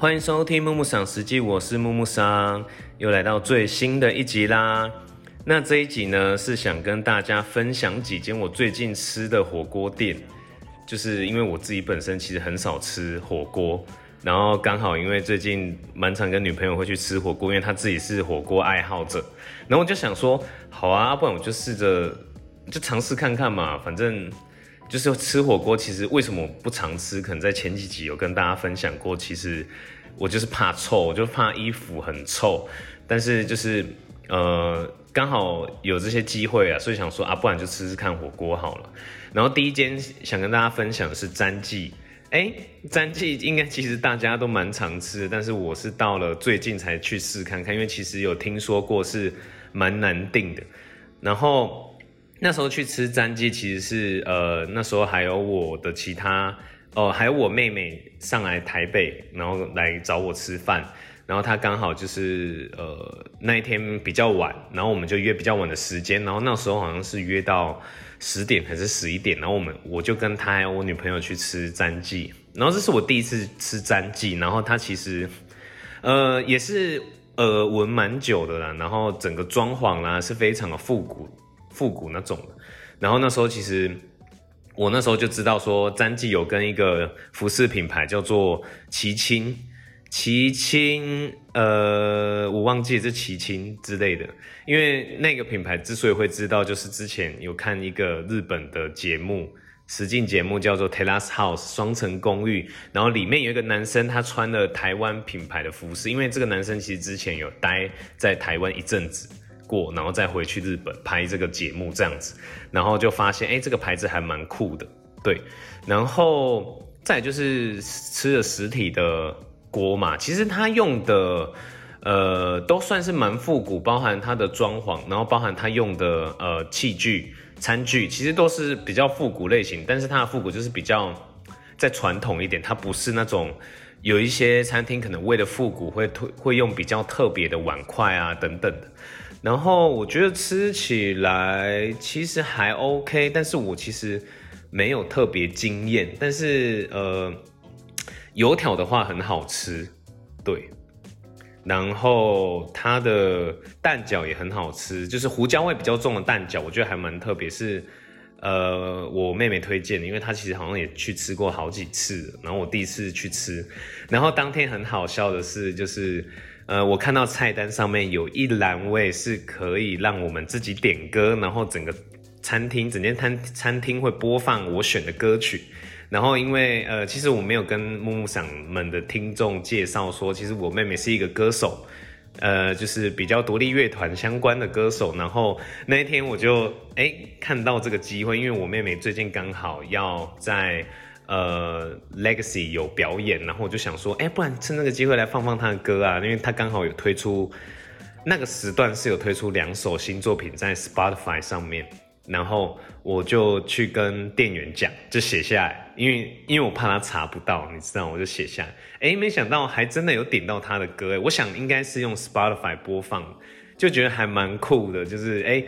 欢迎收听木木赏实际，我是木木桑，又来到最新的一集啦。那这一集呢，是想跟大家分享几间我最近吃的火锅店，就是因为我自己本身其实很少吃火锅，然后刚好因为最近蛮常跟女朋友会去吃火锅，因为她自己是火锅爱好者，然后我就想说，好啊，不然我就试着就尝试看看嘛，反正。就是吃火锅，其实为什么不常吃？可能在前几集有跟大家分享过。其实我就是怕臭，我就怕衣服很臭。但是就是呃，刚好有这些机会啊，所以想说啊，不然就吃吃看火锅好了。然后第一间想跟大家分享的是詹记，哎，詹记应该其实大家都蛮常吃，但是我是到了最近才去试看看，因为其实有听说过是蛮难订的。然后。那时候去吃詹记，其实是呃那时候还有我的其他哦，还有我妹妹上来台北，然后来找我吃饭，然后她刚好就是呃那一天比较晚，然后我们就约比较晚的时间，然后那时候好像是约到十点还是十一点，然后我们我就跟她还有我女朋友去吃詹记，然后这是我第一次吃詹记，然后它其实呃也是耳闻蛮久的啦，然后整个装潢啦是非常的复古。复古那种的，然后那时候其实我那时候就知道说，詹记有跟一个服饰品牌叫做齐青，齐青，呃，我忘记是齐青之类的，因为那个品牌之所以会知道，就是之前有看一个日本的节目，实境节目叫做 Terrace House 双层公寓，然后里面有一个男生，他穿了台湾品牌的服饰，因为这个男生其实之前有待在台湾一阵子。过，然后再回去日本拍这个节目这样子，然后就发现，哎，这个牌子还蛮酷的，对。然后再就是吃了实体的锅嘛，其实它用的，呃，都算是蛮复古，包含它的装潢，然后包含它用的呃器具、餐具，其实都是比较复古类型。但是它的复古就是比较再传统一点，它不是那种有一些餐厅可能为了复古会推会用比较特别的碗筷啊等等的。然后我觉得吃起来其实还 OK，但是我其实没有特别惊艳。但是呃，油条的话很好吃，对。然后它的蛋饺也很好吃，就是胡椒味比较重的蛋饺，我觉得还蛮特别。是呃，我妹妹推荐的，因为她其实好像也去吃过好几次。然后我第一次去吃，然后当天很好笑的是，就是。呃，我看到菜单上面有一栏位是可以让我们自己点歌，然后整个餐厅整间餐餐厅会播放我选的歌曲。然后因为呃，其实我没有跟木木嗓们的听众介绍说，其实我妹妹是一个歌手，呃，就是比较独立乐团相关的歌手。然后那一天我就哎看到这个机会，因为我妹妹最近刚好要在。呃，Legacy 有表演，然后我就想说，哎，不然趁那个机会来放放他的歌啊，因为他刚好有推出那个时段是有推出两首新作品在 Spotify 上面，然后我就去跟店员讲，就写下来，因为因为我怕他查不到，你知道，我就写下来，哎，没想到还真的有点到他的歌，哎，我想应该是用 Spotify 播放，就觉得还蛮酷的，就是哎。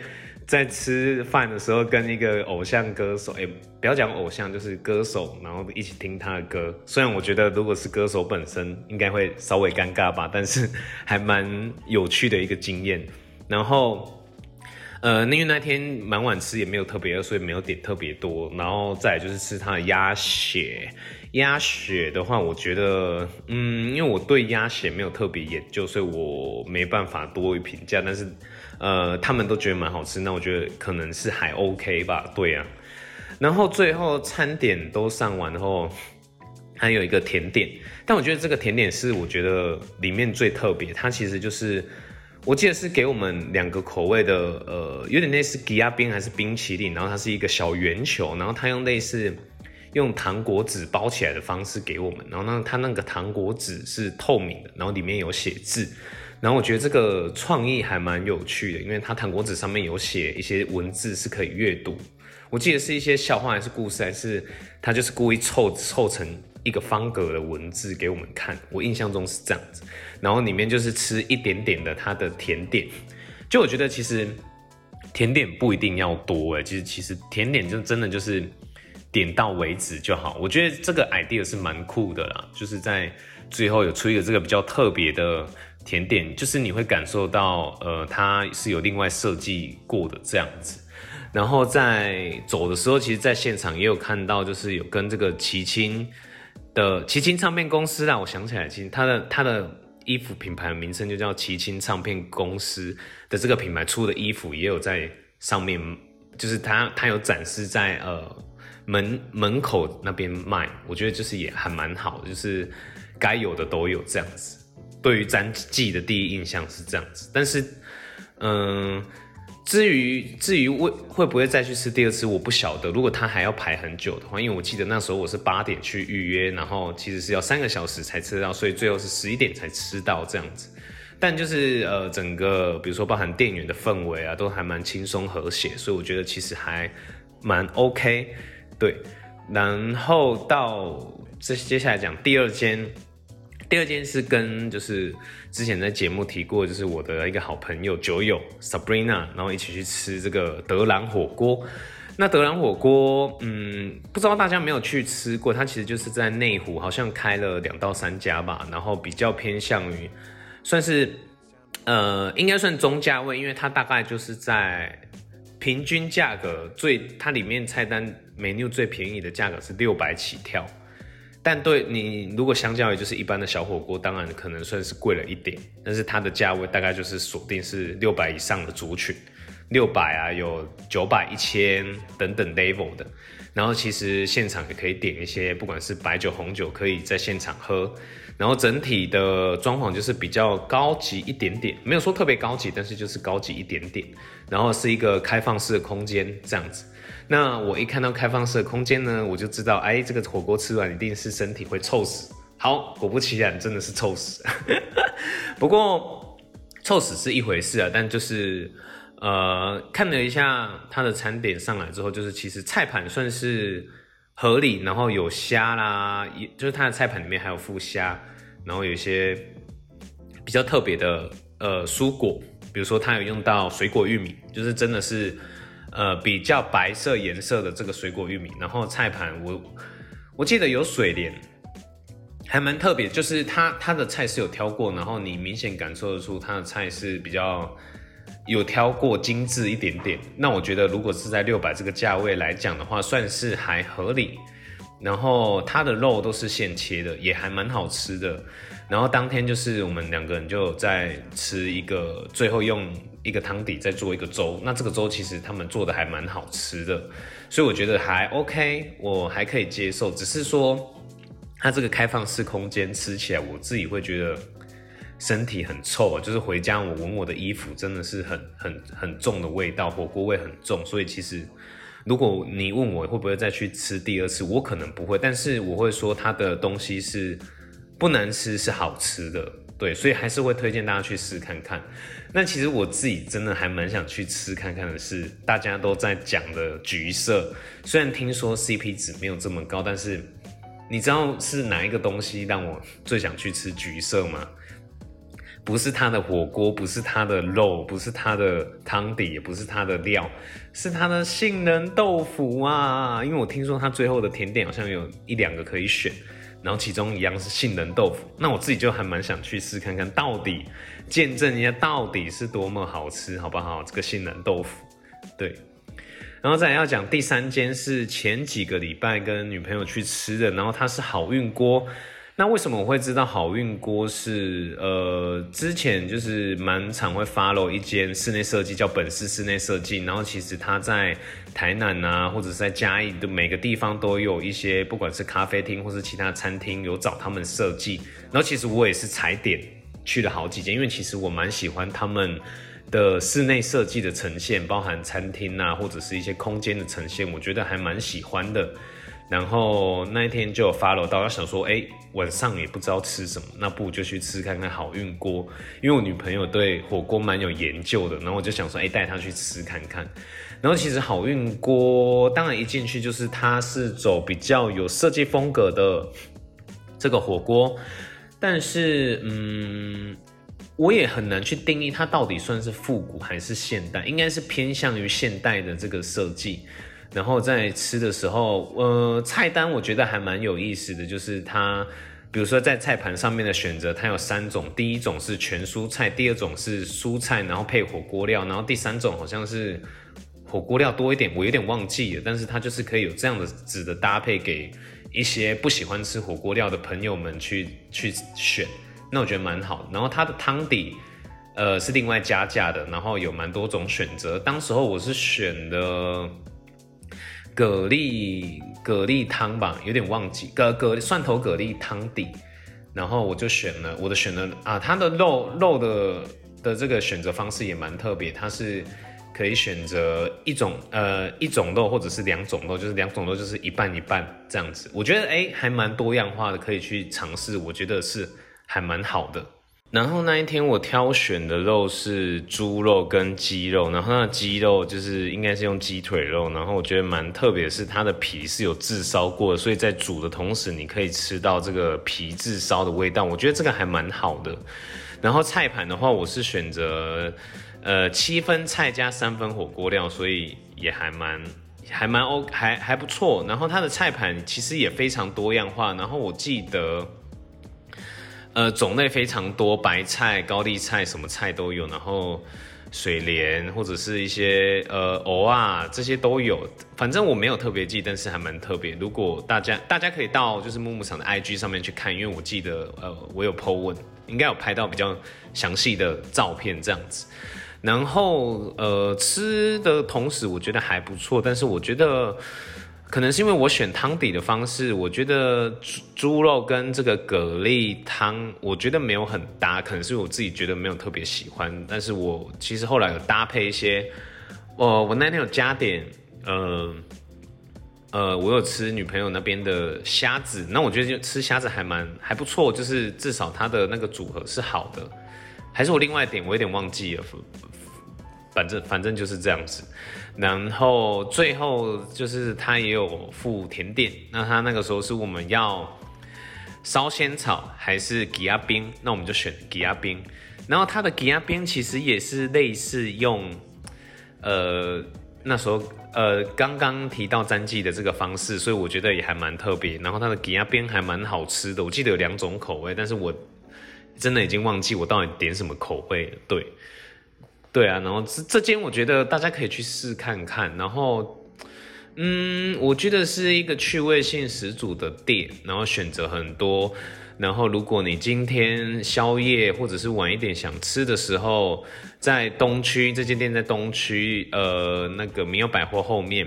在吃饭的时候跟一个偶像歌手，哎，不要讲偶像，就是歌手，然后一起听他的歌。虽然我觉得如果是歌手本身，应该会稍微尴尬吧，但是还蛮有趣的一个经验。然后，呃，因为那天蛮晚吃，也没有特别饿，所以没有点特别多。然后再就是吃他的鸭血，鸭血的话，我觉得，嗯，因为我对鸭血没有特别研究，所以我没办法多于评价。但是。呃，他们都觉得蛮好吃，那我觉得可能是还 OK 吧，对啊。然后最后餐点都上完后，还有一个甜点，但我觉得这个甜点是我觉得里面最特别，它其实就是我记得是给我们两个口味的，呃，有点类似吉亚冰还是冰淇淋，然后它是一个小圆球，然后它用类似用糖果纸包起来的方式给我们，然后呢，它那个糖果纸是透明的，然后里面有写字。然后我觉得这个创意还蛮有趣的，因为它糖果纸上面有写一些文字是可以阅读。我记得是一些笑话还是故事，还是他就是故意凑凑成一个方格的文字给我们看。我印象中是这样子。然后里面就是吃一点点的它的甜点。就我觉得其实甜点不一定要多哎，其实其实甜点就真的就是点到为止就好。我觉得这个 idea 是蛮酷的啦，就是在最后有出一个这个比较特别的甜点，就是你会感受到，呃，它是有另外设计过的这样子。然后在走的时候，其实在现场也有看到，就是有跟这个齐青的齐青唱片公司啦，我想起来，其实他的他的衣服品牌的名称就叫齐青唱片公司的这个品牌出的衣服也有在上面，就是他他有展示在呃门门口那边卖，我觉得就是也还蛮好，就是该有的都有这样子。对于詹记的第一印象是这样子，但是嗯。至于至于会会不会再去吃第二次，我不晓得。如果他还要排很久的话，因为我记得那时候我是八点去预约，然后其实是要三个小时才吃到，所以最后是十一点才吃到这样子。但就是呃，整个比如说包含店员的氛围啊，都还蛮轻松和谐，所以我觉得其实还蛮 OK。对，然后到这接下来讲第二间。第二件事跟就是之前在节目提过，就是我的一个好朋友酒友 Sabrina，然后一起去吃这个德兰火锅。那德兰火锅，嗯，不知道大家没有去吃过，它其实就是在内湖，好像开了两到三家吧，然后比较偏向于算是呃，应该算中价位，因为它大概就是在平均价格最，它里面菜单 menu 最便宜的价格是六百起跳。但对你，如果相较于就是一般的小火锅，当然可能算是贵了一点，但是它的价位大概就是锁定是六百以上的族群，六百啊，有九百、一千等等 level 的。然后其实现场也可以点一些，不管是白酒、红酒，可以在现场喝。然后整体的装潢就是比较高级一点点，没有说特别高级，但是就是高级一点点。然后是一个开放式的空间这样子。那我一看到开放式的空间呢，我就知道，哎，这个火锅吃完一定是身体会臭死。好，果不其然，真的是臭死。不过臭死是一回事啊，但就是呃，看了一下它的餐点上来之后，就是其实菜盘算是合理，然后有虾啦，也就是它的菜盘里面还有附虾，然后有一些比较特别的呃蔬果，比如说它有用到水果玉米，就是真的是。呃，比较白色颜色的这个水果玉米，然后菜盘我我记得有水莲，还蛮特别，就是它它的菜是有挑过，然后你明显感受得出它的菜是比较有挑过精致一点点。那我觉得如果是在六百这个价位来讲的话，算是还合理。然后它的肉都是现切的，也还蛮好吃的。然后当天就是我们两个人就在吃一个，最后用。一个汤底再做一个粥，那这个粥其实他们做的还蛮好吃的，所以我觉得还 OK，我还可以接受。只是说它这个开放式空间吃起来，我自己会觉得身体很臭啊，就是回家我闻我的衣服真的是很很很重的味道，火锅味很重。所以其实如果你问我会不会再去吃第二次，我可能不会，但是我会说它的东西是不难吃，是好吃的。对，所以还是会推荐大家去试看看。那其实我自己真的还蛮想去吃看看的，是大家都在讲的橘色。虽然听说 CP 值没有这么高，但是你知道是哪一个东西让我最想去吃橘色吗？不是它的火锅，不是它的肉，不是它的汤底，也不是它的料，是它的杏仁豆腐啊！因为我听说它最后的甜点好像有一两个可以选。然后其中一样是杏仁豆腐，那我自己就还蛮想去试看看到底见证一下到底是多么好吃，好不好？这个杏仁豆腐，对。然后再要讲第三间是前几个礼拜跟女朋友去吃的，然后它是好运锅。那为什么我会知道好运锅是？呃，之前就是蛮常会 follow 一间室内设计叫本市室内设计，然后其实它在台南啊，或者是在嘉义的每个地方都有一些，不管是咖啡厅或是其他餐厅有找他们设计。然后其实我也是踩点去了好几间，因为其实我蛮喜欢他们的室内设计的呈现，包含餐厅啊，或者是一些空间的呈现，我觉得还蛮喜欢的。然后那一天就有 follow 到，想说，哎，晚上也不知道吃什么，那不如就去吃看看好运锅，因为我女朋友对火锅蛮有研究的，然后我就想说，哎，带她去吃看看。然后其实好运锅，当然一进去就是它是走比较有设计风格的这个火锅，但是，嗯，我也很难去定义它到底算是复古还是现代，应该是偏向于现代的这个设计。然后在吃的时候，呃，菜单我觉得还蛮有意思的，就是它，比如说在菜盘上面的选择，它有三种，第一种是全蔬菜，第二种是蔬菜，然后配火锅料，然后第三种好像是火锅料多一点，我有点忘记了，但是它就是可以有这样的子的搭配，给一些不喜欢吃火锅料的朋友们去去选，那我觉得蛮好。然后它的汤底，呃，是另外加价的，然后有蛮多种选择。当时候我是选的。蛤蜊蛤蜊汤吧，有点忘记，蛤蛤蒜头蛤蜊汤底，然后我就选了我的选了啊，它的肉肉的的这个选择方式也蛮特别，它是可以选择一种呃一种肉或者是两种肉，就是两种肉就是一半一半这样子，我觉得哎还蛮多样化的，可以去尝试，我觉得是还蛮好的。然后那一天我挑选的肉是猪肉跟鸡肉，然后那鸡肉就是应该是用鸡腿肉，然后我觉得蛮特别，是它的皮是有炙烧过，所以在煮的同时你可以吃到这个皮炙烧的味道，我觉得这个还蛮好的。然后菜盘的话，我是选择呃七分菜加三分火锅料，所以也还蛮还蛮 O 还还不错。然后它的菜盘其实也非常多样化，然后我记得。呃，种类非常多，白菜、高丽菜，什么菜都有。然后水莲或者是一些呃藕啊，这些都有。反正我没有特别记，但是还蛮特别。如果大家大家可以到就是木木厂的 IG 上面去看，因为我记得呃我有 po 文，应该有拍到比较详细的照片这样子。然后呃吃的同时，我觉得还不错，但是我觉得。可能是因为我选汤底的方式，我觉得猪猪肉跟这个蛤蜊汤，我觉得没有很搭。可能是我自己觉得没有特别喜欢，但是我其实后来有搭配一些，我我那天有加点，呃呃，我有吃女朋友那边的虾子，那我觉得就吃虾子还蛮还不错，就是至少它的那个组合是好的。还是我另外点，我有点忘记了。反正反正就是这样子，然后最后就是他也有附甜点，那他那个时候是我们要烧仙草还是吉亚冰，那我们就选吉亚冰，然后他的吉亚冰其实也是类似用，呃那时候呃刚刚提到詹记的这个方式，所以我觉得也还蛮特别，然后他的吉亚冰还蛮好吃的，我记得有两种口味，但是我真的已经忘记我到底点什么口味了，对。对啊，然后这这间我觉得大家可以去试看看，然后，嗯，我觉得是一个趣味性十足的店，然后选择很多，然后如果你今天宵夜或者是晚一点想吃的时候，在东区这间店在东区，呃，那个民耀百货后面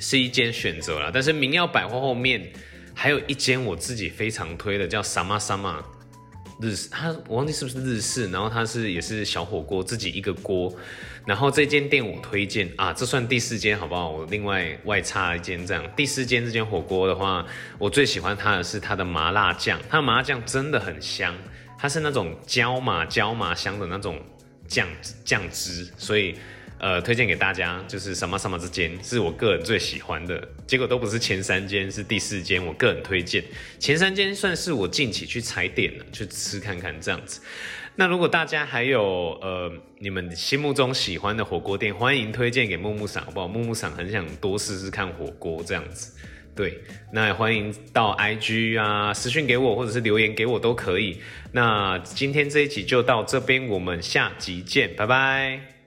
是一间选择了，但是民耀百货后面还有一间我自己非常推的，叫 Sama Sama。日式，它我忘记是不是日式，然后它是也是小火锅，自己一个锅，然后这间店我推荐啊，这算第四间好不好？我另外外插一间这样，第四间这间火锅的话，我最喜欢它的是它的麻辣酱，它的麻辣酱真的很香，它是那种椒麻椒麻香的那种酱酱汁，所以。呃，推荐给大家就是什么什么之间是我个人最喜欢的，结果都不是前三间，是第四间，我个人推荐前三间算是我近期去踩点了，去吃看看这样子。那如果大家还有呃你们心目中喜欢的火锅店，欢迎推荐给木木赏好不好？木木赏很想多试试看火锅这样子。对，那也欢迎到 IG 啊私讯给我，或者是留言给我都可以。那今天这一集就到这边，我们下集见，拜拜。